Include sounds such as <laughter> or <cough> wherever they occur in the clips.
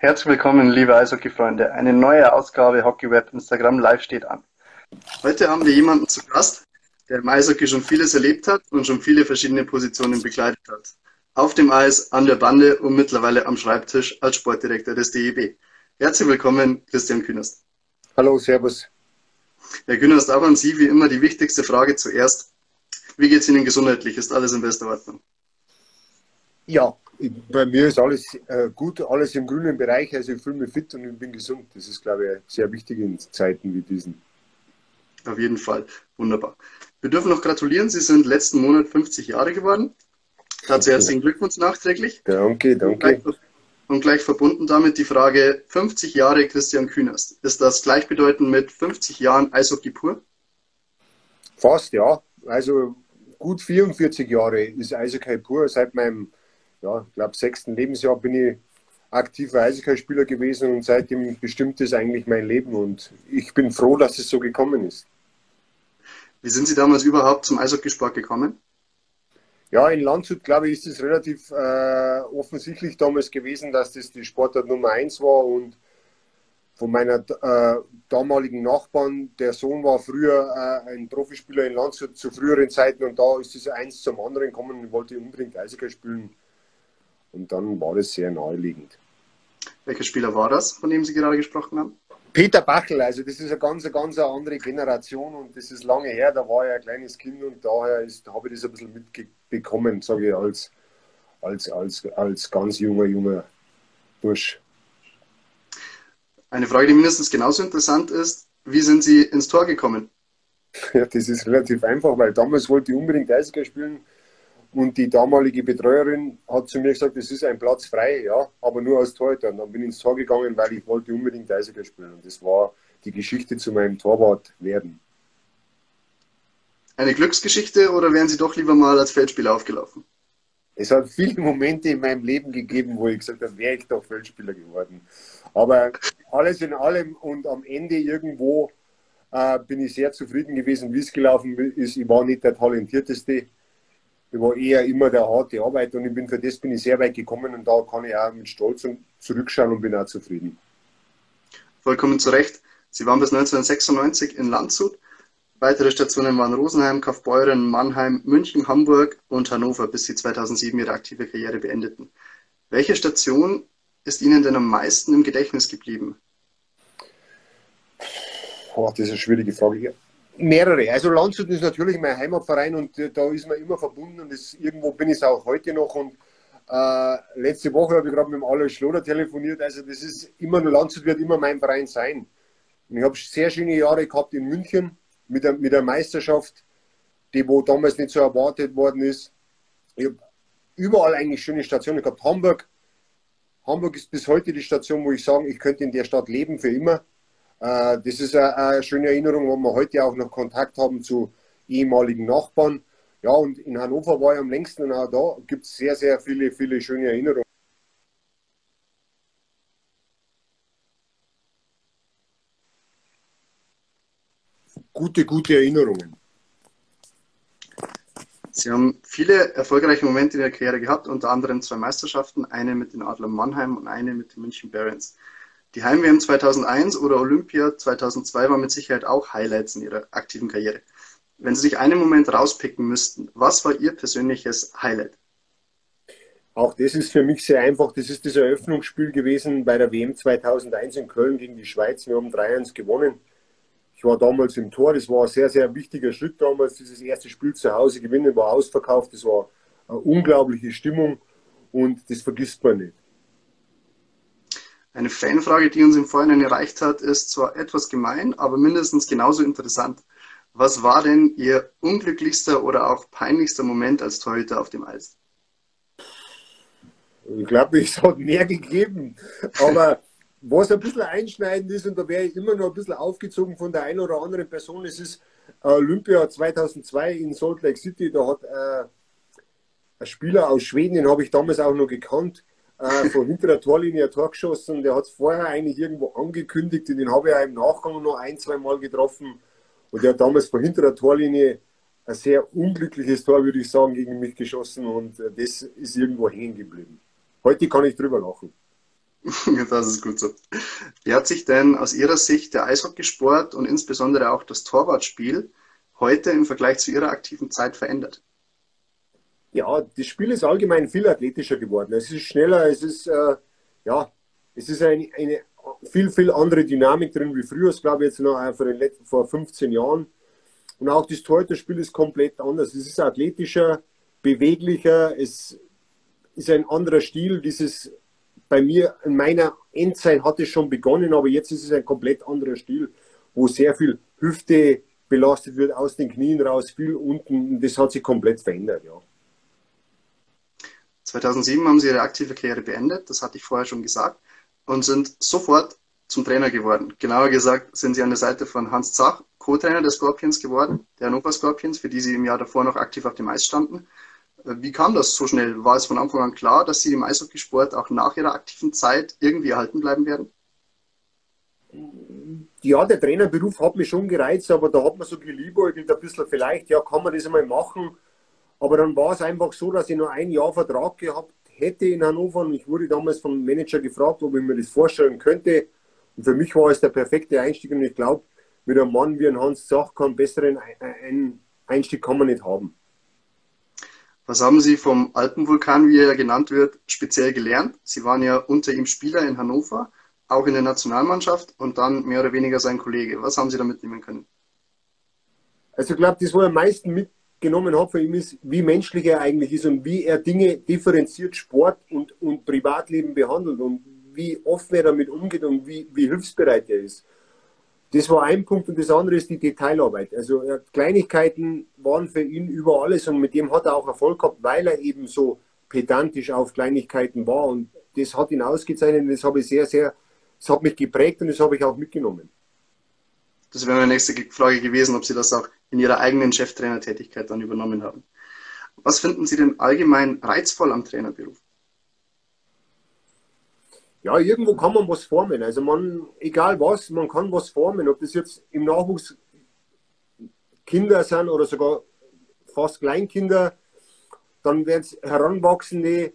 Herzlich willkommen, liebe Eishockey-Freunde. Eine neue Ausgabe Hockey Web Instagram Live steht an. Heute haben wir jemanden zu Gast, der im Eishockey schon vieles erlebt hat und schon viele verschiedene Positionen begleitet hat. Auf dem Eis, an der Bande und mittlerweile am Schreibtisch als Sportdirektor des DEB. Herzlich willkommen, Christian Künast. Hallo, Servus. Herr Künast, auch an Sie wie immer die wichtigste Frage zuerst. Wie geht es Ihnen gesundheitlich? Ist alles in bester Ordnung? Ja, bei mir ist alles äh, gut, alles im grünen Bereich. Also ich fühle mich fit und ich bin gesund. Das ist, glaube ich, sehr wichtig in Zeiten wie diesen. Auf jeden Fall. Wunderbar. Wir dürfen noch gratulieren. Sie sind letzten Monat 50 Jahre geworden. Dazu herzlichen Glückwunsch nachträglich. Danke, danke. Und gleich, und gleich verbunden damit die Frage: 50 Jahre Christian Kühnerst. Ist das gleichbedeutend mit 50 Jahren Eishockey pur? Fast, ja. Also gut 44 Jahre ist Eishockey pur. Seit meinem ja, ich glaube, sechsten Lebensjahr bin ich aktiver Eishockeyspieler gewesen und seitdem bestimmt es eigentlich mein Leben und ich bin froh, dass es so gekommen ist. Wie sind Sie damals überhaupt zum Eishockeysport gekommen? Ja, in Landshut, glaube ich, ist es relativ äh, offensichtlich damals gewesen, dass das die Sportart Nummer eins war und von meiner äh, damaligen Nachbarn, der Sohn war früher äh, ein Profispieler in Landshut zu früheren Zeiten und da ist es eins zum anderen gekommen und wollte unbedingt Eishockey spielen. Und dann war das sehr naheliegend. Welcher Spieler war das, von dem Sie gerade gesprochen haben? Peter Bachel, also das ist eine ganz, ganz andere Generation und das ist lange her, da war ich ein kleines Kind und daher habe ich das ein bisschen mitbekommen, sage ich, als, als, als, als ganz junger, junger Bursch. Eine Frage, die mindestens genauso interessant ist, wie sind Sie ins Tor gekommen? <laughs> Ja, das ist relativ einfach, weil damals wollte ich unbedingt Eishockey spielen und die damalige Betreuerin hat zu mir gesagt, es ist ein Platz frei, ja, aber nur als Torhüter. Und dann bin ich ins Tor gegangen, weil ich wollte unbedingt Eishockey spielen. Und das war die Geschichte zu meinem Torwart werden. Eine Glücksgeschichte oder wären Sie doch lieber mal als Feldspieler aufgelaufen? Es hat viele Momente in meinem Leben gegeben, wo ich gesagt habe, wäre ich doch Feldspieler geworden. Aber alles in allem und am Ende irgendwo äh, bin ich sehr zufrieden gewesen, wie es gelaufen ist. Ich war nicht der talentierteste, ich war eher immer der harte Arbeit und ich bin für das bin ich sehr weit gekommen und da kann ich auch mit Stolz zurückschauen und bin auch zufrieden. Vollkommen zu Recht. Sie waren bis 1996 in Landshut. Weitere Stationen waren Rosenheim, Kaufbeuren, Mannheim, München, Hamburg und Hannover, bis Sie 2007 Ihre aktive Karriere beendeten. Welche Station ist Ihnen denn am meisten im Gedächtnis geblieben? Boah, das ist eine schwierige Frage. Mehrere. Also Landshut ist natürlich mein Heimatverein und äh, da ist man immer verbunden und das, irgendwo bin ich es auch heute noch. Und äh, letzte Woche habe ich gerade mit dem Alois Schloder telefoniert. Also das ist immer Landshut wird immer mein Verein sein. Und ich habe sehr schöne Jahre gehabt in München mit der, mit der Meisterschaft, die wo damals nicht so erwartet worden ist. Ich habe überall eigentlich schöne Stationen gehabt. Hamburg. Hamburg ist bis heute die Station, wo ich sage, ich könnte in der Stadt leben für immer. Äh, das ist eine schöne Erinnerung, wo wir heute auch noch Kontakt haben zu ehemaligen Nachbarn. Ja, und in Hannover war ich am längsten auch da gibt es sehr, sehr viele, viele schöne Erinnerungen. Gute, gute Erinnerungen. Sie haben viele erfolgreiche Momente in der Karriere gehabt, unter anderem zwei Meisterschaften, eine mit den Adlern Mannheim und eine mit den München Barons. Die Heim-WM 2001 oder Olympia 2002 war mit Sicherheit auch Highlights in Ihrer aktiven Karriere. Wenn Sie sich einen Moment rauspicken müssten, was war Ihr persönliches Highlight? Auch das ist für mich sehr einfach. Das ist das Eröffnungsspiel gewesen bei der WM 2001 in Köln gegen die Schweiz. Wir haben 3-1 gewonnen. Ich war damals im Tor. Das war ein sehr, sehr wichtiger Schritt damals. Dieses erste Spiel zu Hause gewinnen war ausverkauft. Das war eine unglaubliche Stimmung und das vergisst man nicht. Eine Fanfrage, die uns im Vorhinein erreicht hat, ist zwar etwas gemein, aber mindestens genauso interessant. Was war denn Ihr unglücklichster oder auch peinlichster Moment als Torhüter auf dem Eis? Ich glaube, es hat mehr gegeben. Aber was ein bisschen einschneidend ist, und da wäre ich immer noch ein bisschen aufgezogen von der einen oder anderen Person, es ist Olympia 2002 in Salt Lake City. Da hat äh, ein Spieler aus Schweden, den habe ich damals auch noch gekannt, äh, von hinter der Torlinie ein Tor geschossen. Der hat es vorher eigentlich irgendwo angekündigt und den habe ich auch im Nachgang noch ein, zwei Mal getroffen. Und der hat damals von hinter der Torlinie ein sehr unglückliches Tor, würde ich sagen, gegen mich geschossen und äh, das ist irgendwo hängen geblieben. Heute kann ich drüber lachen. <laughs> Das ist gut so. Wie hat sich denn aus Ihrer Sicht der Eishockeysport und insbesondere auch das Torwartspiel heute im Vergleich zu Ihrer aktiven Zeit verändert? Ja, das Spiel ist allgemein viel athletischer geworden. Es ist schneller, es ist, äh, ja, es ist eine, eine, viel, viel andere Dynamik drin wie früher. Das glaube ich jetzt noch vor, den letzten, vor 15 Jahren. Und auch das Torhüterspiel ist komplett anders. Es ist athletischer, beweglicher, es ist ein anderer Stil. Dieses bei mir in meiner Endzeit hat es schon begonnen, aber jetzt ist es ein komplett anderer Stil, wo sehr viel Hüfte belastet wird, aus den Knien raus, viel unten. Das hat sich komplett verändert, ja. 2007 haben Sie Ihre aktive Karriere beendet, das hatte ich vorher schon gesagt, und sind sofort zum Trainer geworden. Genauer gesagt sind Sie an der Seite von Hans Zach, Co-Trainer der Scorpions geworden, der Hannover Scorpions, für die Sie im Jahr davor noch aktiv auf dem Eis standen. Wie kam das so schnell? War es von Anfang an klar, dass Sie im Eishockeysport auch nach Ihrer aktiven Zeit irgendwie erhalten bleiben werden? Ja, der Trainerberuf hat mich schon gereizt, aber da hat man so geliebäugelt ein bisschen vielleicht, ja, kann man das einmal machen. Aber dann war es einfach so, dass ich nur ein Jahr Vertrag gehabt hätte in Hannover und ich wurde damals vom Manager gefragt, ob ich mir das vorstellen könnte. Und für mich war es der perfekte Einstieg und ich glaube, mit einem Mann wie ein Hans Zach kann besseren Einstieg kann man nicht haben. Was haben Sie vom Alpenvulkan, wie er genannt wird, speziell gelernt? Sie waren ja unter ihm Spieler in Hannover, auch in der Nationalmannschaft und dann mehr oder weniger sein Kollege. Was haben Sie da mitnehmen können? Also ich glaube, das, was er am meisten mitgenommen hat von ihm, ist, wie menschlich er eigentlich ist und wie er Dinge differenziert Sport und, und Privatleben behandelt und wie offen er damit umgeht und wie, wie hilfsbereit er ist. Das war ein Punkt und das andere ist die Detailarbeit. Also Kleinigkeiten waren für ihn über alles und mit dem hat er auch Erfolg gehabt, weil er eben so pedantisch auf Kleinigkeiten war und das hat ihn ausgezeichnet und das habe ich sehr, sehr, das hat mich geprägt und das habe ich auch mitgenommen. Das wäre meine nächste Frage gewesen, ob Sie das auch in Ihrer eigenen Cheftrainertätigkeit dann übernommen haben. Was finden Sie denn allgemein reizvoll am Trainerberuf? ja, irgendwo kann man was formen. Also man, egal was, man kann was formen. Ob das jetzt im Nachwuchs Kinder sind oder sogar fast Kleinkinder, dann werden es heranwachsende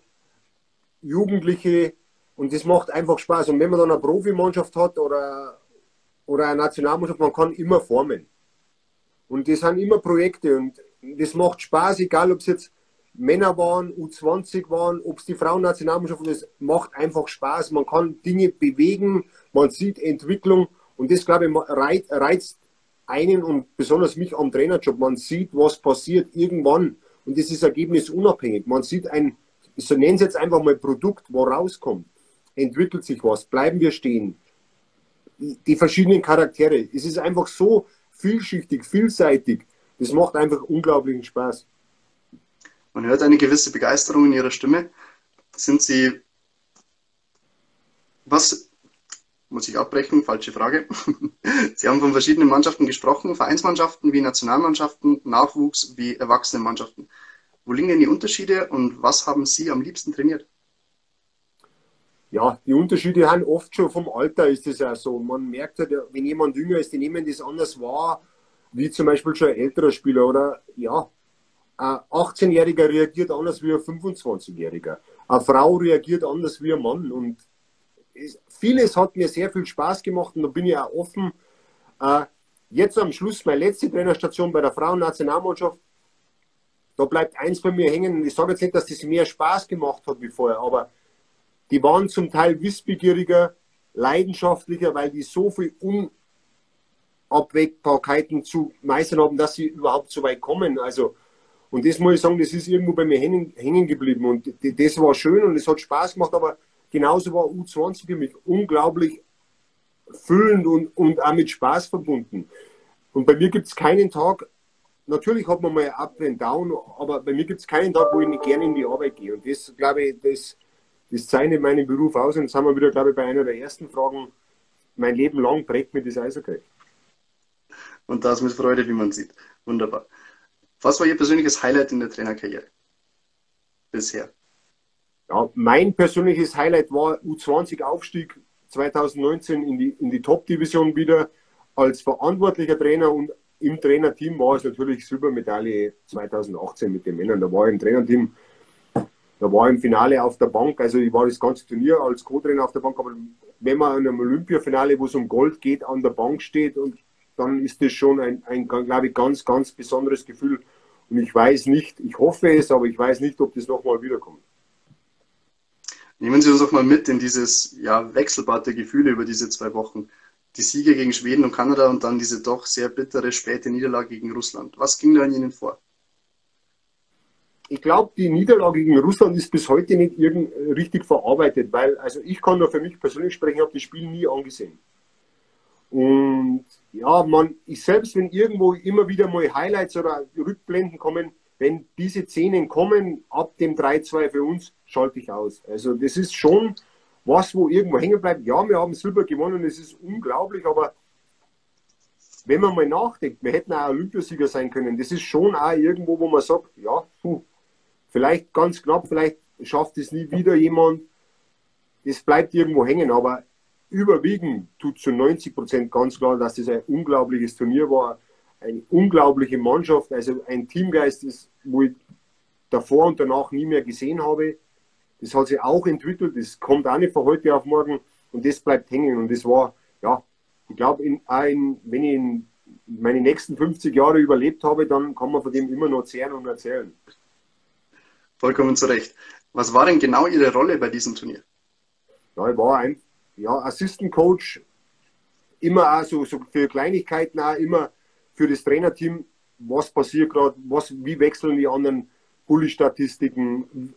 Jugendliche und das macht einfach Spaß. Und wenn man dann eine Profimannschaft hat oder, oder eine Nationalmannschaft, man kann immer formen. Und das sind immer Projekte und das macht Spaß, egal ob es jetzt Männer waren, U20 waren, ob es die Frauennationalmannschaft ist, macht einfach Spaß. Man kann Dinge bewegen, man sieht Entwicklung und das, glaube ich, reizt einen und besonders mich am Trainerjob. Man sieht, was passiert irgendwann und das ist ergebnisunabhängig. Man sieht ein, so nennen Sie jetzt einfach mal Produkt, wo rauskommt. Entwickelt sich was, bleiben wir stehen. Die verschiedenen Charaktere. Es ist einfach so vielschichtig, vielseitig. Das macht einfach unglaublichen Spaß. Man hört eine gewisse Begeisterung in ihrer Stimme. Sind Sie, was, muss ich abbrechen, falsche Frage. <laughs> Sie haben von verschiedenen Mannschaften gesprochen, Vereinsmannschaften wie Nationalmannschaften, Nachwuchs wie Erwachsenenmannschaften. Wo liegen denn die Unterschiede und was haben Sie am liebsten trainiert? Ja, die Unterschiede haben oft schon vom Alter ist es ja so. Man merkt halt, wenn jemand jünger ist, die nehmen das anders wahr, wie zum Beispiel schon ein älterer Spieler oder ja, ein 18-Jähriger reagiert anders wie ein 25-Jähriger. Eine Frau reagiert anders wie ein Mann. Und vieles hat mir sehr viel Spaß gemacht und da bin ich auch offen. Äh, jetzt am Schluss, meine letzte Trainerstation bei der Frauennationalmannschaft, da bleibt eins bei mir hängen. Ich sage jetzt nicht, dass das mehr Spaß gemacht hat wie vorher, aber die waren zum Teil wissbegieriger, leidenschaftlicher, weil die so viel Unabwägbarkeiten zu meistern haben, dass sie überhaupt so weit kommen. Also und das muss ich sagen, das ist irgendwo bei mir hängen, hängen geblieben. Und das war schön und es hat Spaß gemacht, aber genauso war U20 für mich unglaublich füllend und, und auch mit Spaß verbunden. Und bei mir gibt es keinen Tag, natürlich hat man mal Up and Down, aber bei mir gibt es keinen Tag, wo ich nicht gerne in die Arbeit gehe. Und das, glaube ich, das, das zeichnet meinen Beruf aus. Und jetzt haben wir wieder, glaube ich, bei einer der ersten Fragen, mein Leben lang prägt mir das Eishockey. Und das mit Freude, wie man sieht. Wunderbar. Was war Ihr persönliches Highlight in der Trainerkarriere bisher? Ja, mein persönliches Highlight war U20-Aufstieg 2019 in die, in die Top-Division wieder. Als verantwortlicher Trainer und im Trainerteam war es natürlich Silbermedaille 2018 mit den Männern. Da war ich im Trainerteam. Da war im Finale auf der Bank, also ich war das ganze Turnier als Co-Trainer auf der Bank, aber wenn man in einem Olympiafinale, wo es um Gold geht, an der Bank steht, und dann ist das schon ein, ein glaube ich, ganz, ganz besonderes Gefühl. Und ich weiß nicht, ich hoffe es, aber ich weiß nicht, ob das nochmal wiederkommt. Nehmen Sie uns doch mal mit in dieses ja, Wechselbad der Gefühle über diese zwei Wochen. Die Siege gegen Schweden und Kanada und dann diese doch sehr bittere späte Niederlage gegen Russland. Was ging da in Ihnen vor? Ich glaube, die Niederlage gegen Russland ist bis heute nicht irgend richtig verarbeitet, weil, also ich kann nur für mich persönlich sprechen, ich habe das Spiel nie angesehen. Und ja, man, ich selbst, wenn irgendwo immer wieder mal Highlights oder Rückblenden kommen, wenn diese Szenen kommen, ab dem 3-2 für uns, schalte ich aus. Also das ist schon was, wo irgendwo hängen bleibt. Ja, wir haben Silber gewonnen, es ist unglaublich, aber wenn man mal nachdenkt, wir hätten auch Olympiasieger sein können, das ist schon auch irgendwo, wo man sagt, ja, puh, Vielleicht ganz knapp, vielleicht schafft es nie wieder jemand. Das bleibt irgendwo hängen, aber überwiegend tut zu 90 Prozent ganz klar, dass das ein unglaubliches Turnier war, eine unglaubliche Mannschaft, also ein Teamgeist, das, wo ich davor und danach nie mehr gesehen habe. Das hat sich auch entwickelt, das kommt auch nicht von heute auf morgen und das bleibt hängen. Und das war, ja, ich glaube, wenn ich in meine nächsten 50 Jahre überlebt habe, dann kann man von dem immer noch zehren und erzählen. Vollkommen zu Recht. Was war denn genau Ihre Rolle bei diesem Turnier? Ja, ich war ein ja, Assistant Coach, immer auch so, so für Kleinigkeiten, auch immer für das Trainerteam, was passiert gerade, wie wechseln die anderen Bulli-Statistiken,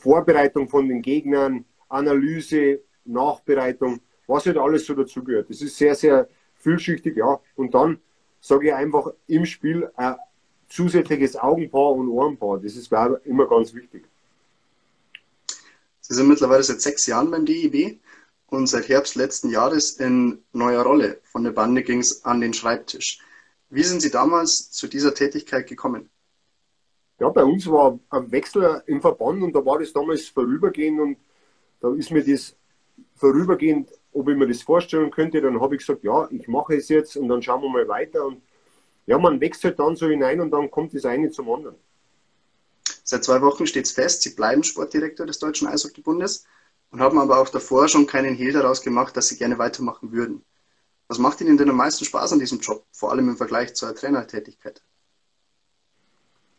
Vorbereitung von den Gegnern, Analyse, Nachbereitung, was halt alles so dazugehört. Das ist sehr, sehr vielschichtig, ja. Und dann sage ich einfach im Spiel, äh, zusätzliches Augenpaar und Ohrenpaar. Das ist, glaube ich, immer ganz wichtig. Sie sind mittlerweile seit sechs Jahren beim DIB und seit Herbst letzten Jahres in neuer Rolle. Von der Bande ging es an den Schreibtisch. Wie sind Sie damals zu dieser Tätigkeit gekommen? Ja, bei uns war ein Wechsel im Verband und da war das damals vorübergehend und da ist mir das vorübergehend, ob ich mir das vorstellen könnte, dann habe ich gesagt, ja, ich mache es jetzt und dann schauen wir mal weiter und ja, man wächst halt dann so hinein und dann kommt das eine zum anderen. Seit zwei Wochen steht es fest, Sie bleiben Sportdirektor des Deutschen Eishockeybundes und haben aber auch davor schon keinen Hehl daraus gemacht, dass Sie gerne weitermachen würden. Was macht Ihnen denn am meisten Spaß an diesem Job, vor allem im Vergleich zur Trainertätigkeit?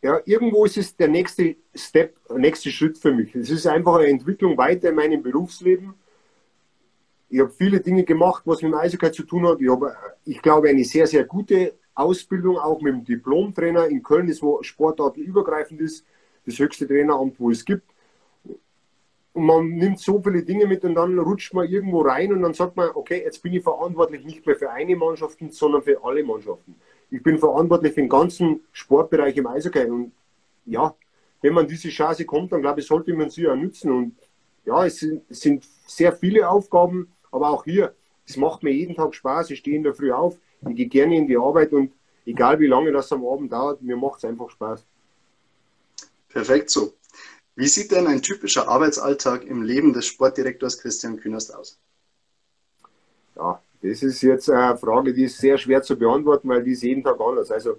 Ja, irgendwo ist es der nächste Step, der nächste Schritt für mich. Es ist einfach eine Entwicklung weiter in meinem Berufsleben. Ich habe viele Dinge gemacht, was mit dem Eishockey zu tun hat. Ich habe, ich glaube, eine sehr, sehr gute Ausbildung auch mit dem Diplom-Trainer in Köln ist, wo sportartenübergreifend ist, das höchste Traineramt, wo es gibt. Und man nimmt so viele Dinge mit und dann rutscht man irgendwo rein und dann sagt man, okay, jetzt bin ich verantwortlich nicht mehr für eine Mannschaft, sondern für alle Mannschaften. Ich bin verantwortlich für den ganzen Sportbereich im Eishockey. Und ja, wenn man diese Chance kommt, dann glaube ich, sollte man sie ja nützen. Und ja, es sind, es sind sehr viele Aufgaben, aber auch hier, es macht mir jeden Tag Spaß. Ich stehe in der Früh auf, ich gehe gerne in die Arbeit und egal wie lange das am Abend dauert, mir macht es einfach Spaß. Perfekt so. Wie sieht denn ein typischer Arbeitsalltag im Leben des Sportdirektors Christian Künast aus? Ja, das ist jetzt eine Frage, die ist sehr schwer zu beantworten, weil die ist jeden Tag anders. Also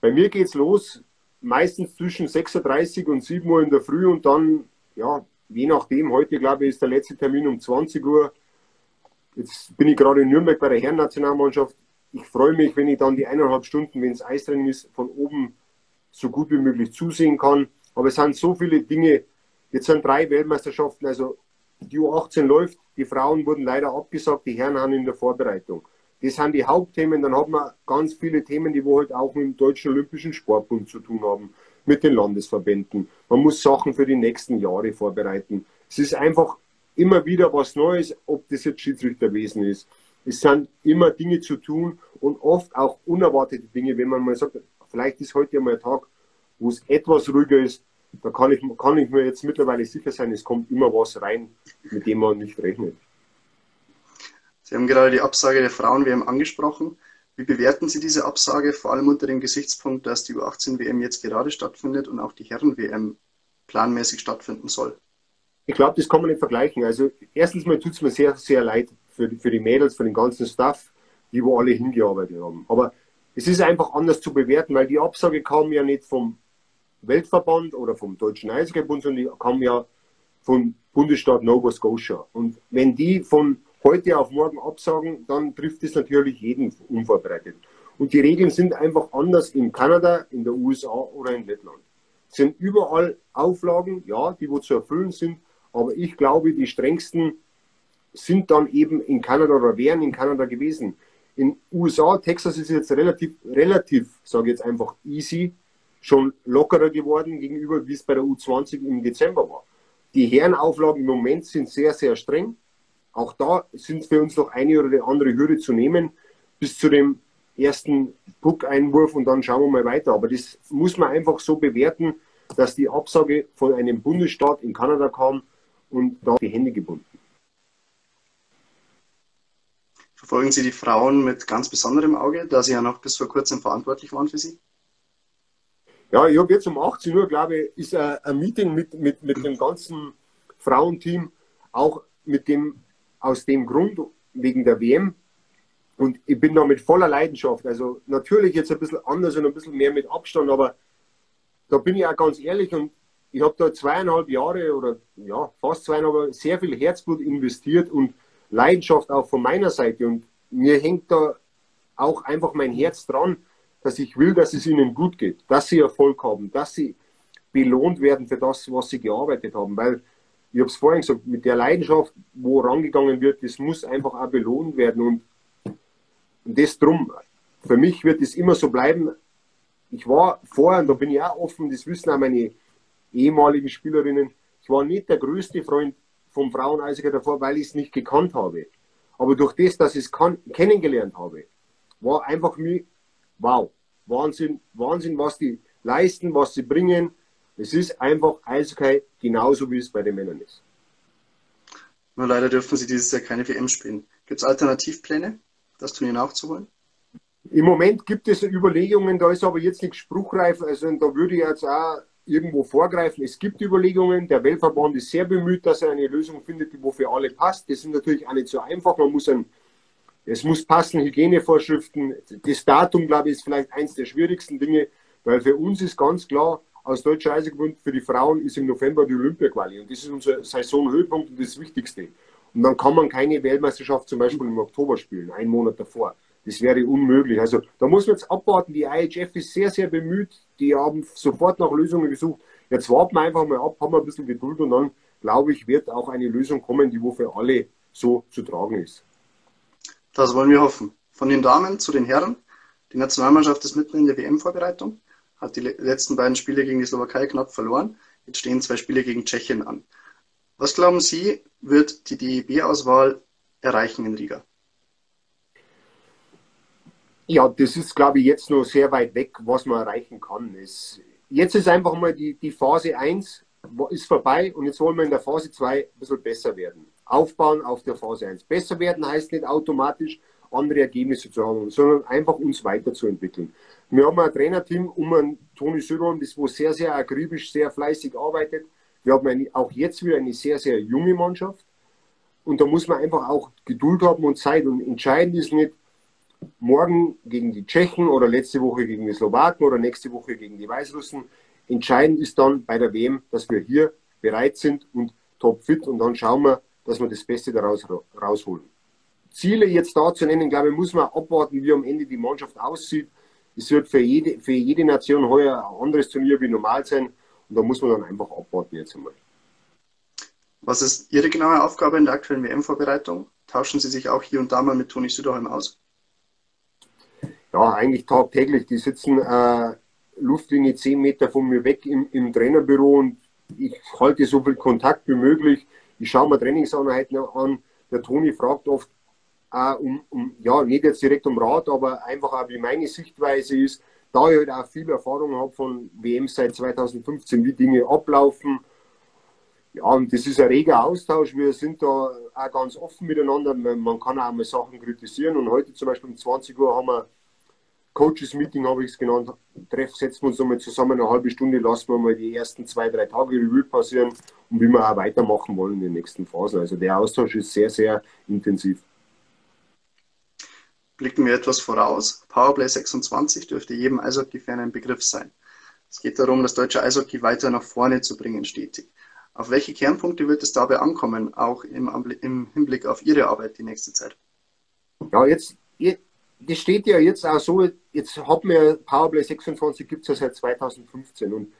bei mir geht es los, meistens zwischen 6.30 Uhr und 7 Uhr in der Früh und dann, ja, je nachdem, heute glaube ich ist der letzte Termin um 20 Uhr. Jetzt bin ich gerade in Nürnberg bei der Herren-Nationalmannschaft ich freue mich, wenn ich dann die eineinhalb Stunden, wenn es Eistraining ist, von oben so gut wie möglich zusehen kann. Aber es sind so viele Dinge. Jetzt sind drei Weltmeisterschaften, also die U18 läuft, die Frauen wurden leider abgesagt, die Herren haben in der Vorbereitung. Das sind die Hauptthemen. Dann hat man ganz viele Themen, die wo halt auch mit dem Deutschen Olympischen Sportbund zu tun haben, mit den Landesverbänden. Man muss Sachen für die nächsten Jahre vorbereiten. Es ist einfach immer wieder was Neues, ob das jetzt Schiedsrichterwesen ist, es sind immer Dinge zu tun und oft auch unerwartete Dinge, wenn man mal sagt, vielleicht ist heute mal ein Tag, wo es etwas ruhiger ist, da kann ich, kann ich mir jetzt mittlerweile sicher sein, es kommt immer was rein, mit dem man nicht rechnet. Sie haben gerade die Absage der Frauen-WM angesprochen. Wie bewerten Sie diese Absage, vor allem unter dem Gesichtspunkt, dass die U18-WM jetzt gerade stattfindet und auch die Herren-WM planmäßig stattfinden soll? Ich glaube, das kann man nicht vergleichen. Also erstens mal tut es mir sehr, sehr leid, für, für die Mädels, für den ganzen Staff, die wo alle hingearbeitet haben. Aber es ist einfach anders zu bewerten, weil die Absage kam ja nicht vom Weltverband oder vom Deutschen Eishockeybund, sondern die kommen ja vom Bundesstaat Nova Scotia. Und wenn die von heute auf morgen absagen, dann trifft es natürlich jeden unvorbereitet. Und die Regeln sind einfach anders in Kanada, in der USA oder in Lettland. Es sind überall Auflagen, ja, die wo zu erfüllen sind, aber ich glaube, die strengsten sind dann eben in Kanada oder wären in Kanada gewesen. In USA, Texas ist jetzt relativ, relativ, sage ich jetzt einfach easy, schon lockerer geworden gegenüber, wie es bei der U20 im Dezember war. Die Herrenauflagen im Moment sind sehr, sehr streng. Auch da sind für uns noch eine oder andere Hürde zu nehmen, bis zu dem ersten Puck-Einwurf und dann schauen wir mal weiter. Aber das muss man einfach so bewerten, dass die Absage von einem Bundesstaat in Kanada kam und da die Hände gebunden. Verfolgen Sie die Frauen mit ganz besonderem Auge, da Sie ja noch bis vor kurzem verantwortlich waren für sie? Ja, ich habe jetzt um 18 Uhr, glaube ich, ist ein Meeting mit, mit, mit dem ganzen Frauenteam, auch mit dem, aus dem Grund, wegen der WM. Und ich bin da mit voller Leidenschaft. Also natürlich jetzt ein bisschen anders und ein bisschen mehr mit Abstand, aber da bin ich auch ganz ehrlich und ich habe da zweieinhalb Jahre oder ja, fast zweieinhalb sehr viel Herzblut investiert und Leidenschaft auch von meiner Seite. Und mir hängt da auch einfach mein Herz dran, dass ich will, dass es ihnen gut geht, dass sie Erfolg haben, dass sie belohnt werden für das, was sie gearbeitet haben. Weil, ich habe es vorhin gesagt, mit der Leidenschaft, wo rangegangen wird, das muss einfach auch belohnt werden. Und, das drum, für mich wird es immer so bleiben. Ich war vorher, und da bin ich auch offen, das wissen auch meine ehemaligen Spielerinnen, ich war nicht der größte Freund vom Fraueneisiger davor, weil ich es nicht gekannt habe. Aber durch das, dass ich es kennengelernt habe, war einfach mir, wow, Wahnsinn, Wahnsinn, was die leisten, was sie bringen. Es ist einfach Eishockey genauso, wie es bei den Männern ist. Nur leider dürfen sie dieses Jahr keine WM spielen. Gibt es Alternativpläne, das Turnier nachzuholen? Im Moment gibt es Überlegungen, da ist aber jetzt nicht spruchreif. Also da würde ich jetzt auch irgendwo vorgreifen. Es gibt Überlegungen. Der Weltverband ist sehr bemüht, dass er eine Lösung findet, die für alle passt. Das ist natürlich auch nicht so einfach. Man muss ein, es muss passen, Hygienevorschriften. Das Datum, glaube ich, ist vielleicht eines der schwierigsten Dinge, weil für uns ist ganz klar, aus Deutscher Eishockey für die Frauen ist im November die Olympia-Quali. Und das ist unser Saisonhöhepunkt und das Wichtigste. Und dann kann man keine Weltmeisterschaft zum Beispiel im Oktober spielen, einen Monat davor. Das wäre unmöglich. Also da muss man jetzt abwarten. Die IHF ist sehr, sehr bemüht. Die haben sofort nach Lösungen gesucht. Jetzt warten wir einfach mal ab, haben wir ein bisschen Geduld und dann, glaube ich, wird auch eine Lösung kommen, die wo für alle so zu tragen ist. Das wollen wir hoffen. Von den Damen zu den Herren. Die Nationalmannschaft ist mitten in der WM-Vorbereitung, hat die letzten beiden Spiele gegen die Slowakei knapp verloren. Jetzt stehen zwei Spiele gegen Tschechien an. Was glauben Sie, wird die DEB-Auswahl erreichen in Riga? Ja, das ist, glaube ich, jetzt noch sehr weit weg, was man erreichen kann. Es, jetzt ist einfach mal die, die Phase 1 ist vorbei und jetzt wollen wir in der Phase 2 ein bisschen besser werden. Aufbauen auf der Phase 1. Besser werden heißt nicht automatisch andere Ergebnisse zu haben, sondern einfach uns weiterzuentwickeln. Wir haben ein Trainerteam um einen Toni Söderholm, das wo sehr, sehr akribisch, sehr fleißig arbeitet. Wir haben eine, auch jetzt wieder eine sehr, sehr junge Mannschaft. Und da muss man einfach auch Geduld haben und Zeit. Und entscheidend ist nicht, morgen gegen die Tschechen oder letzte Woche gegen die Slowaken oder nächste Woche gegen die Weißrussen. Entscheidend ist dann bei der WM, dass wir hier bereit sind und topfit und dann schauen wir, dass wir das Beste daraus rausholen. Ziele jetzt da zu nennen, glaube ich, muss man abwarten, wie am Ende die Mannschaft aussieht. Es wird für jede, für jede Nation heuer ein anderes Turnier wie normal sein und da muss man dann einfach abwarten jetzt einmal. Was ist Ihre genaue Aufgabe in der aktuellen WM-Vorbereitung? Tauschen Sie sich auch hier und da mal mit Toni Süderholm aus? Ja, eigentlich tagtäglich. Die sitzen äh, Luftlinie 10 Meter von mir weg im, im Trainerbüro und ich halte so viel Kontakt wie möglich. Ich schaue mir Trainingseinheiten an. Der Toni fragt oft äh, um, um, ja, nicht jetzt direkt um Rat, aber einfach auch, wie meine Sichtweise ist. Da ich halt auch viel Erfahrung habe von WM seit 2015, wie Dinge ablaufen. Ja, und das ist ein reger Austausch. Wir sind da auch ganz offen miteinander. Man kann auch mal Sachen kritisieren. Und heute zum Beispiel um 20 Uhr haben wir Coaches Meeting habe ich es genannt. Treff, setzen wir uns nochmal zusammen eine halbe Stunde, lassen wir mal die ersten zwei, drei Tage Revue passieren und wie wir auch weitermachen wollen in den nächsten Phasen. Also der Austausch ist sehr, sehr intensiv. Blicken wir etwas voraus. Powerplay 26 dürfte jedem Eishockey-Fan ein Begriff sein. Es geht darum, das deutsche Eishockey weiter nach vorne zu bringen, stetig. Auf welche Kernpunkte wird es dabei ankommen, auch im, im Hinblick auf Ihre Arbeit die nächste Zeit? Ja, jetzt, das steht ja jetzt auch so, jetzt haben wir Powerplay 26 gibt es ja seit 2015 und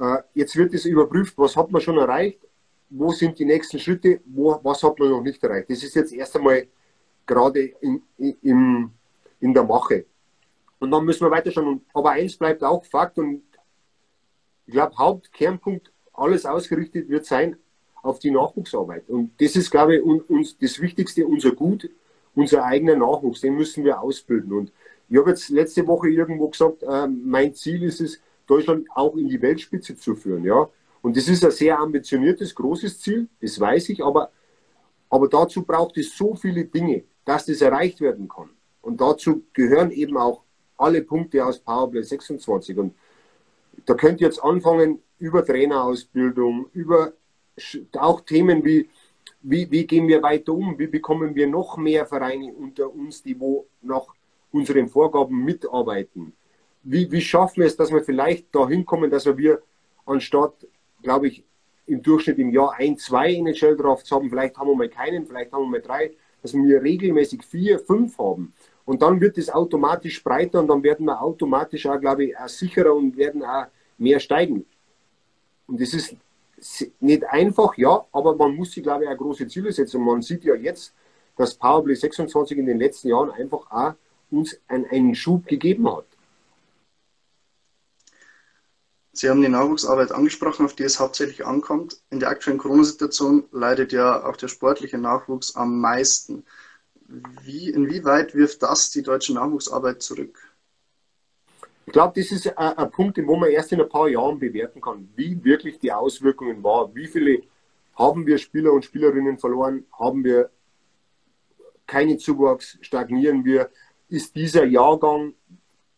äh, jetzt wird es überprüft, was hat man schon erreicht, wo sind die nächsten Schritte, wo, was hat man noch nicht erreicht. Das ist jetzt erst einmal gerade in, in, in der Mache. Und dann müssen wir weiterschauen. Aber eins bleibt auch Fakt und ich glaube, Hauptkernpunkt, alles ausgerichtet wird sein auf die Nachwuchsarbeit. Und das ist, glaube ich, uns das Wichtigste, unser Gut, unser eigener Nachwuchs, den müssen wir ausbilden. Und ich habe jetzt letzte Woche irgendwo gesagt, äh, mein Ziel ist es, Deutschland auch in die Weltspitze zu führen. Ja? Und das ist ein sehr ambitioniertes, großes Ziel, das weiß ich, aber, aber dazu braucht es so viele Dinge, dass das erreicht werden kann. Und dazu gehören eben auch alle Punkte aus Powerplay 26. Und da könnt ihr jetzt anfangen über Trainerausbildung, über auch Themen wie, wie, wie gehen wir weiter um, wie bekommen wir noch mehr Vereine unter uns, die wo nach unseren Vorgaben mitarbeiten. Wie, wie schaffen wir es, dass wir vielleicht dahin kommen, dass wir anstatt, glaube ich, im Durchschnitt im Jahr ein, zwei NHL-Drafts haben, vielleicht haben wir mal keinen, vielleicht haben wir mal drei, dass wir regelmäßig vier, fünf haben. Und dann wird es automatisch breiter und dann werden wir automatisch auch, glaube ich, auch sicherer und werden auch mehr steigen. Und das ist nicht einfach, ja, aber man muss sich, glaube ich, auch große Ziele setzen. Man sieht ja jetzt, dass Powerplay 26 in den letzten Jahren einfach auch uns einen, einen Schub gegeben hat. Sie haben die Nachwuchsarbeit angesprochen, auf die es hauptsächlich ankommt. In der aktuellen Corona-Situation leidet ja auch der sportliche Nachwuchs am meisten. Wie, inwieweit wirft das die deutsche Nachwuchsarbeit zurück? Ich glaube, das ist ein, Punkt, den man erst in ein paar Jahren bewerten kann, wie wirklich die Auswirkungen waren. Wie viele haben wir Spieler und Spielerinnen verloren? Haben wir keinen Zuwachs? Stagnieren wir? Ist dieser Jahrgang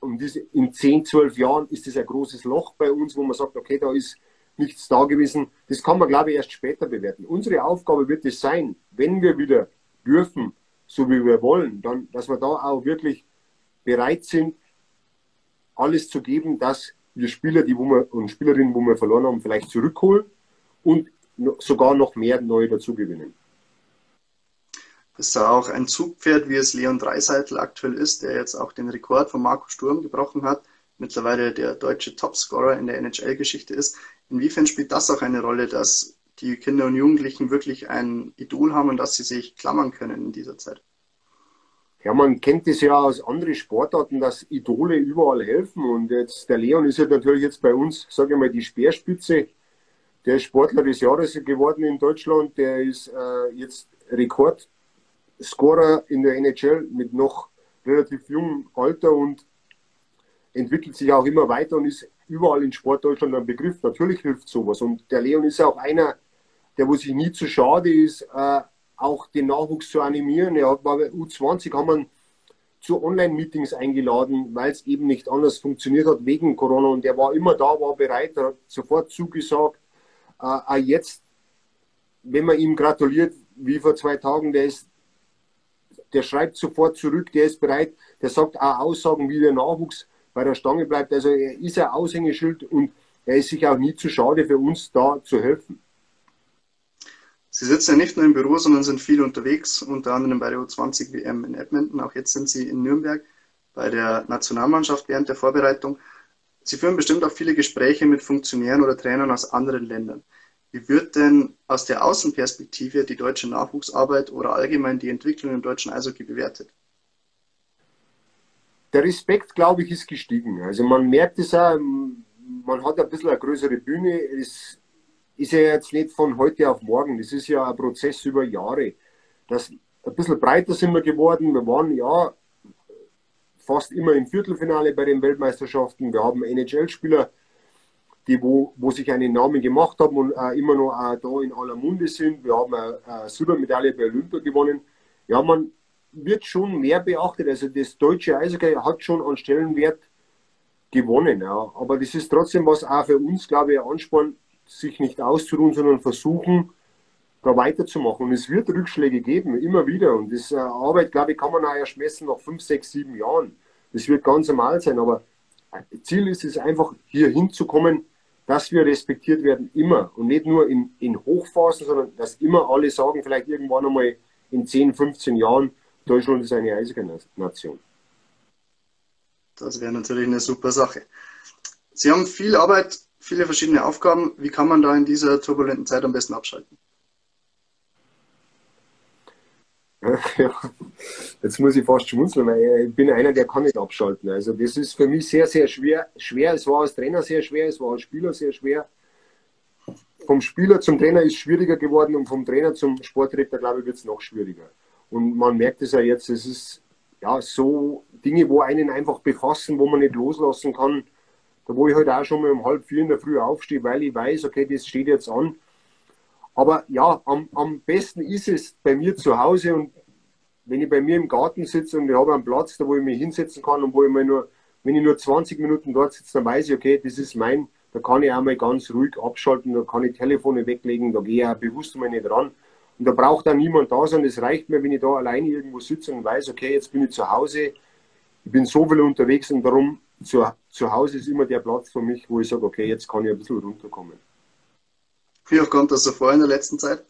um diese, in 10, 12 Jahren ist das ein großes Loch bei uns, wo man sagt, okay, da ist nichts da gewesen. Das kann man, glaube ich, erst später bewerten. Unsere Aufgabe wird es sein, wenn wir wieder dürfen, so wie wir wollen, dann, dass wir da auch wirklich bereit sind, alles zu geben, dass wir Spieler, die wo wir, und Spielerinnen, wo wir verloren haben, vielleicht zurückholen und sogar noch mehr neue dazu gewinnen. Das ist auch ein Zugpferd, wie es Leon Dreiseitel aktuell ist, der jetzt auch den Rekord von Marco Sturm gebrochen hat, mittlerweile der deutsche Topscorer in der NHL-Geschichte ist. Inwiefern spielt das auch eine Rolle, dass die Kinder und Jugendlichen wirklich ein Idol haben und dass sie sich klammern können in dieser Zeit? Ja, man kennt das ja aus anderen Sportarten, dass Idole überall helfen. Und jetzt der Leon ist ja natürlich jetzt bei uns, sage ich mal, die Speerspitze. Der Sportler des Jahres geworden in Deutschland. Der ist äh, jetzt Rekordscorer in der NHL mit noch relativ jungem Alter und entwickelt sich auch immer weiter und ist überall in Sportdeutschland ein Begriff. Natürlich hilft sowas. Und der Leon ist auch einer, der wo sich nie zu schade ist, äh, auch den Nachwuchs zu animieren. Er war bei U20, haben wir zu Online-Meetings eingeladen, weil es eben nicht anders funktioniert hat wegen Corona. Und er war immer da, war bereit, er hat sofort zugesagt. Äh, jetzt, wenn man ihm gratuliert, wie vor zwei Tagen, der ist, der schreibt sofort zurück, der ist bereit, der sagt auch Aussagen, wie der Nachwuchs bei der Stange bleibt. Also er ist ein Aushängeschild und er ist sich auch nie zu schade für uns da zu helfen. Sie sitzen ja nicht nur im Büro, sondern sind viel unterwegs, unter anderem bei der U20 WM in Edmonton. Auch jetzt sind Sie in Nürnberg bei der Nationalmannschaft während der Vorbereitung. Sie führen bestimmt auch viele Gespräche mit Funktionären oder Trainern aus anderen Ländern. Wie wird denn aus der Außenperspektive die deutsche Nachwuchsarbeit oder allgemein die Entwicklung im deutschen Eishockey bewertet? Der Respekt, glaube ich, ist gestiegen. Also man merkt es auch, man hat ein bisschen eine größere Bühne. Es ist ja jetzt nicht von heute auf morgen. Das ist ja ein Prozess über Jahre. Das, ein bisschen breiter sind wir geworden. Wir waren ja fast immer im Viertelfinale bei den Weltmeisterschaften. Wir haben NHL-Spieler, die wo, wo sich einen Namen gemacht haben und äh, immer noch äh, da in aller Munde sind. Wir haben eine, eine Silbermedaille bei Olympia gewonnen. Ja, man wird schon mehr beachtet. Also das deutsche Eishockey hat schon an Stellenwert gewonnen. Ja. Aber das ist trotzdem was auch für uns, glaube ich, ein Ansporn, sich nicht auszuruhen, sondern versuchen, da weiterzumachen. Und es wird Rückschläge geben, immer wieder. Und diese äh, Arbeit, glaube ich, kann man auch erst messen nach fünf, sechs, sieben Jahren. Das wird ganz normal sein. Aber Ziel ist es einfach, hier hinzukommen, dass wir respektiert werden, immer. Und nicht nur in, in Hochphasen, sondern dass immer alle sagen, vielleicht irgendwann einmal in 10, 15 Jahren, Deutschland ist eine Eishockey-Nation. Das wäre natürlich eine super Sache. Sie haben viel Arbeit, viele verschiedene Aufgaben. Wie kann man da in dieser turbulenten Zeit am besten abschalten? <laughs> Ja, jetzt muss ich fast schmunzeln, weil ich bin einer, der kann nicht abschalten. Also das ist für mich sehr, sehr schwer. schwer. Es war als Trainer sehr schwer, es war als Spieler sehr schwer. Vom Spieler zum Trainer ist es schwieriger geworden und vom Trainer zum Sportdirektor, glaube ich, wird es noch schwieriger. Und man merkt es ja jetzt, es ist ja so Dinge, wo einen einfach befassen, wo man nicht loslassen kann. Da wo ich halt auch schon mal um halb vier in der Früh aufstehe, weil ich weiß, okay, das steht jetzt an. Aber ja, am, am besten ist es bei mir zu Hause und wenn ich bei mir im Garten sitze und ich habe einen Platz, da wo ich mich hinsetzen kann und wo ich mal nur, wenn ich nur 20 Minuten dort sitze, dann weiß ich, okay, das ist mein, da kann ich auch mal ganz ruhig abschalten, da kann ich Telefone weglegen, da gehe ich auch bewusst mal nicht ran. Und da braucht dann niemand da sein. Es reicht mir, wenn ich da alleine irgendwo sitze und weiß, okay, jetzt bin ich zu Hause, ich bin so viel unterwegs und darum zu, zu Hause ist immer der Platz für mich, wo ich sage, okay, jetzt kann ich ein bisschen runterkommen. Wie oft kommt das so vor in der letzten Zeit?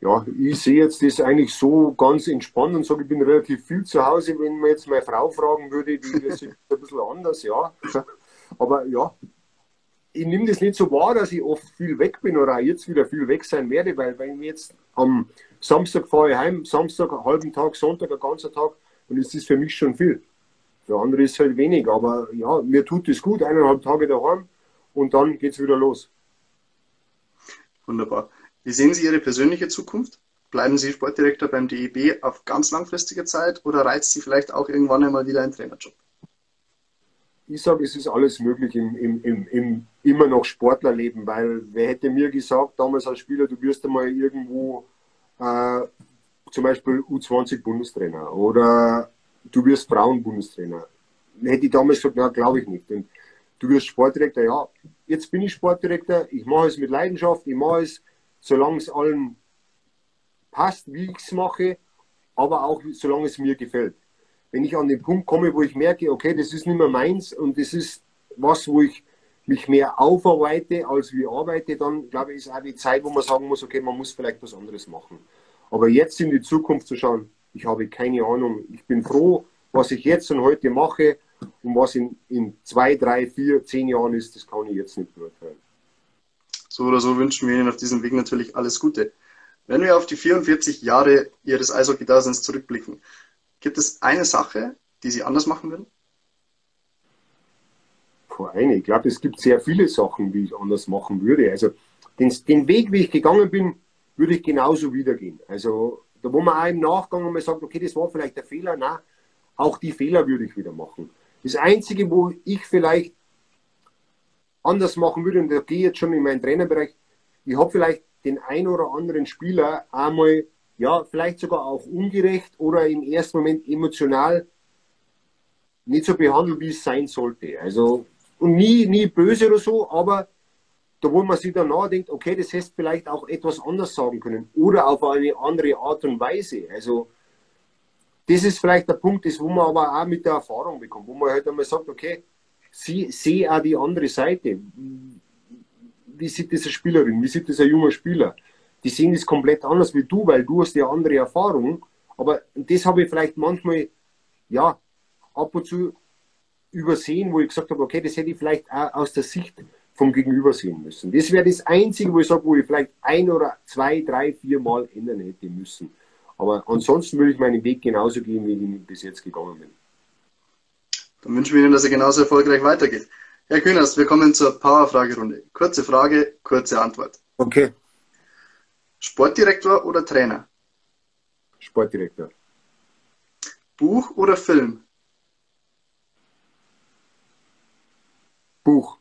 Ja, ich sehe jetzt das eigentlich so ganz entspannt und sage, ich bin relativ viel zu Hause. Wenn man jetzt meine Frau fragen würde, die sieht <laughs> ein bisschen anders, ja. Aber ja, ich nehme das nicht so wahr, dass ich oft viel weg bin oder auch jetzt wieder viel weg sein werde, weil wenn ich jetzt am Samstag fahre ich heim, Samstag einen halben Tag, Sonntag einen ganzen Tag, und das ist für mich schon viel. Für andere ist es halt wenig, aber ja, mir tut es gut, eineinhalb Tage daheim und dann geht es wieder los. Wunderbar. Wie sehen Sie Ihre persönliche Zukunft? Bleiben Sie Sportdirektor beim DEB auf ganz langfristige Zeit oder reizt Sie vielleicht auch irgendwann einmal wieder ein Trainerjob? Ich sage, es ist alles möglich im, im, im, im immer noch Sportlerleben, weil wer hätte mir gesagt, damals als Spieler, du wirst einmal irgendwo äh, zum Beispiel U20-Bundestrainer oder du wirst Frauen-Bundestrainer. Hätte ich damals gesagt, na, glaube ich nicht. Und du wirst Sportdirektor, ja, jetzt bin ich Sportdirektor, ich mache es mit Leidenschaft, ich mache es, solange es allen passt, wie ich es mache, aber auch solange es mir gefällt. Wenn ich an den Punkt komme, wo ich merke, okay, das ist nicht mehr meins und das ist was, wo ich mich mehr aufarbeite, als wie arbeite, dann glaube ich, ist auch die Zeit, wo man sagen muss, okay, man muss vielleicht was anderes machen. Aber jetzt in die Zukunft zu schauen, ich habe keine Ahnung. Ich bin froh, was ich jetzt und heute mache und was in, in zwei, drei, vier, zehn Jahren ist, das kann ich jetzt nicht beurteilen. So oder so wünschen wir Ihnen auf diesem Weg natürlich alles Gute. Wenn wir auf die 44 Jahre Ihres Eishockey-Daseins zurückblicken, gibt es eine Sache, die Sie anders machen würden? Vor eine. Ich glaube, es gibt sehr viele Sachen, die ich anders machen würde. Also den, den Weg, wie ich gegangen bin, würde ich genauso wieder gehen. Also da wo man auch im Nachgang mal sagt, okay, das war vielleicht der Fehler, na, auch die Fehler würde ich wieder machen. Das Einzige, wo ich vielleicht anders machen würde, und da gehe ich jetzt schon in meinen Trainerbereich, ich habe vielleicht den ein oder anderen Spieler einmal, ja, vielleicht sogar auch ungerecht oder im ersten Moment emotional nicht so behandelt, wie es sein sollte. Also, und nie, nie böse oder so, aber da wo man sich dann nachdenkt, okay, das hätte vielleicht auch etwas anders sagen können oder auf eine andere Art und Weise. Also das ist vielleicht der Punkt, das, wo man aber auch mit der Erfahrung bekommt, wo man halt einmal sagt, okay, sie sehe auch die andere Seite. Wie sieht das eine Spielerin? Wie sieht das ein junger Spieler? Die sehen das komplett anders wie du, weil du hast ja andere Erfahrungen. Aber das habe ich vielleicht manchmal, ja, ab und zu übersehen, wo ich gesagt habe, okay, das hätte ich vielleicht auch aus der Sicht vom Gegenüber sehen müssen. Das wäre das Einzige, wo ich sage, wo ich vielleicht ein oder zwei, drei, vier Mal ändern hätte müssen. Aber ansonsten würde ich meinen Weg genauso gehen, wie ich bis jetzt gegangen bin. Dann wünschen wir Ihnen, dass er genauso erfolgreich weitergeht. Herr Kühners, wir kommen zur Power-Fragerunde. Kurze Frage, kurze Antwort. Okay. Sportdirektor oder Trainer? Sportdirektor. Buch oder Film? Buch.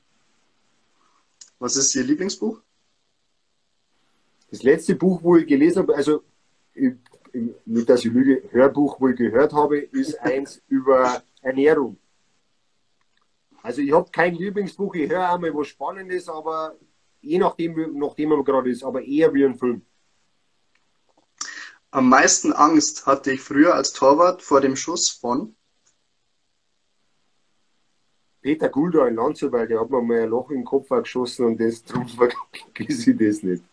Was ist Ihr Lieblingsbuch? Das letzte Buch, wo ich gelesen habe, also nicht, dass ich lüge, Hörbuch, wo ich gehört habe, ist <laughs> eins über Ernährung. Also ich habe kein Lieblingsbuch, ich höre einmal was Spannendes, aber je nachdem, nachdem man gerade ist, aber eher wie ein Film. Am meisten Angst hatte ich früher als Torwart vor dem Schuss von Peter Gulda in Landshut, weil der hat mir mal ein Loch im Kopf geschossen und das, darum <laughs> vergesse ich das nicht.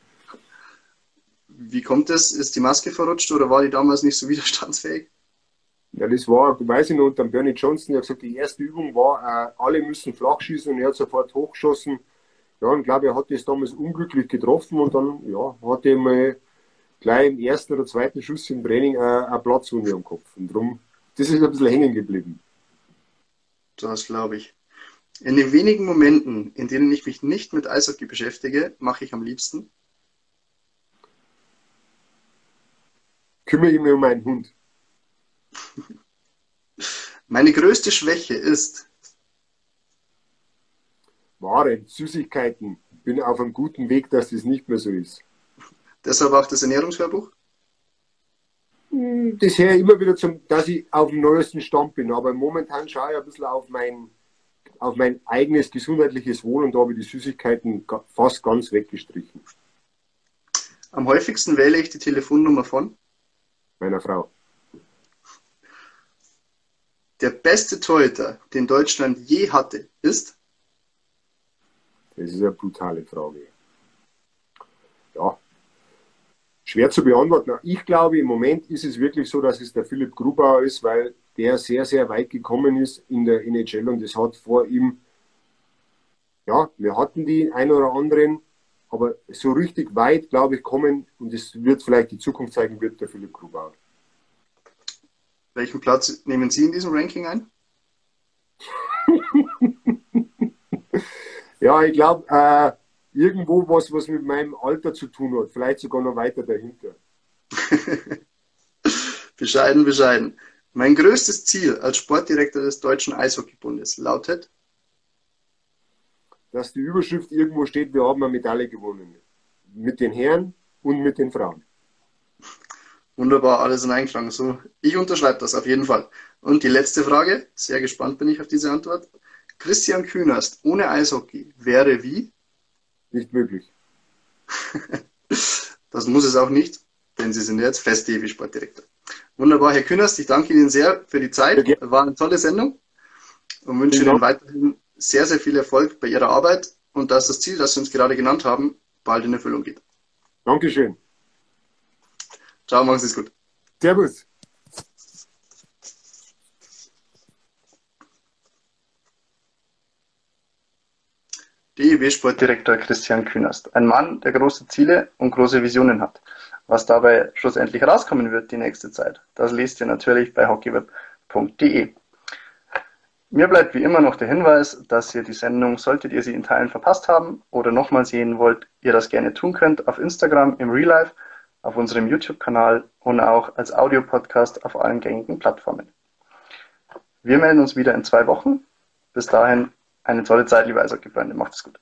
Wie kommt das? Ist die Maske verrutscht oder war die damals nicht so widerstandsfähig? Ja, das war, weiß ich noch, unter Bernie Johnson, der hat gesagt, die erste Übung war, äh, alle müssen flach schießen und er hat sofort hochgeschossen. Ja, und ich glaube, er hat das damals unglücklich getroffen und dann, ja, hat er mal gleich im ersten oder zweiten Schuss im Training äh, eine Platzwunde am Kopf. Und darum, das ist ein bisschen hängen geblieben. Das glaube ich. In den wenigen Momenten, in denen ich mich nicht mit Eishockey beschäftige, mache ich am liebsten. Kümmere ich mich um meinen Hund. Meine größte Schwäche ist. Ware, Süßigkeiten. Bin auf einem guten Weg, dass das nicht mehr so ist. Deshalb auch das Ernährungshörbuch? Hm, das her immer wieder zum, dass ich auf dem neuesten Stand bin. Aber momentan schaue ich ein bisschen auf mein, auf mein eigenes gesundheitliches Wohl und da habe ich die Süßigkeiten fast ganz weggestrichen. Am häufigsten wähle ich die Telefonnummer von meiner Frau. Der beste Torhüter, den Deutschland je hatte, ist? Das ist eine brutale Frage. Ja, schwer zu beantworten. Ich glaube, im Moment ist es wirklich so, dass es der Philipp Grubauer ist, weil der sehr, sehr weit gekommen ist in der NHL und es hat vor ihm, ja, wir hatten die ein oder anderen, aber so richtig weit, glaube ich, kommen und es wird vielleicht die Zukunft zeigen, wird der Philipp Grubauer. Welchen Platz nehmen Sie in diesem Ranking ein? <laughs> ja, ich glaube, äh, irgendwo was, was mit meinem Alter zu tun hat. Vielleicht sogar noch weiter dahinter. <laughs> bescheiden, bescheiden. Mein größtes Ziel als Sportdirektor des Deutschen Eishockeybundes lautet? Dass die Überschrift irgendwo steht, wir haben eine Medaille gewonnen. Mit den Herren und mit den Frauen. Wunderbar, alles in Einklang. So, ich unterschreibe das auf jeden Fall. Und die letzte Frage, sehr gespannt bin ich auf diese Antwort. Christian Kühnerst ohne Eishockey wäre wie? Nicht möglich. <laughs> das muss es auch nicht, denn Sie sind jetzt fest DEW-Sportdirektor. Wunderbar, Herr Kühnerst, ich danke Ihnen sehr für die Zeit. War eine tolle Sendung und wünsche Ihnen weiterhin sehr, sehr viel Erfolg bei Ihrer Arbeit und dass das Ziel, das Sie uns gerade genannt haben, bald in Erfüllung geht. Dankeschön. Ciao, machen Sie es gut. Servus. DEW-Sportdirektor Christian Künast. Ein Mann, der große Ziele und große Visionen hat. Was dabei schlussendlich rauskommen wird die nächste Zeit, das lest ihr natürlich bei hockeyweb.de. Mir bleibt wie immer noch der Hinweis, dass ihr die Sendung, solltet ihr sie in Teilen verpasst haben oder nochmal sehen wollt, ihr das gerne tun könnt auf Instagram im Real Life auf unserem YouTube-Kanal und auch als Audiopodcast auf allen gängigen Plattformen. Wir melden uns wieder in zwei Wochen. Bis dahin eine tolle Zeit, liebe Eishockey-Freunde. Macht es gut.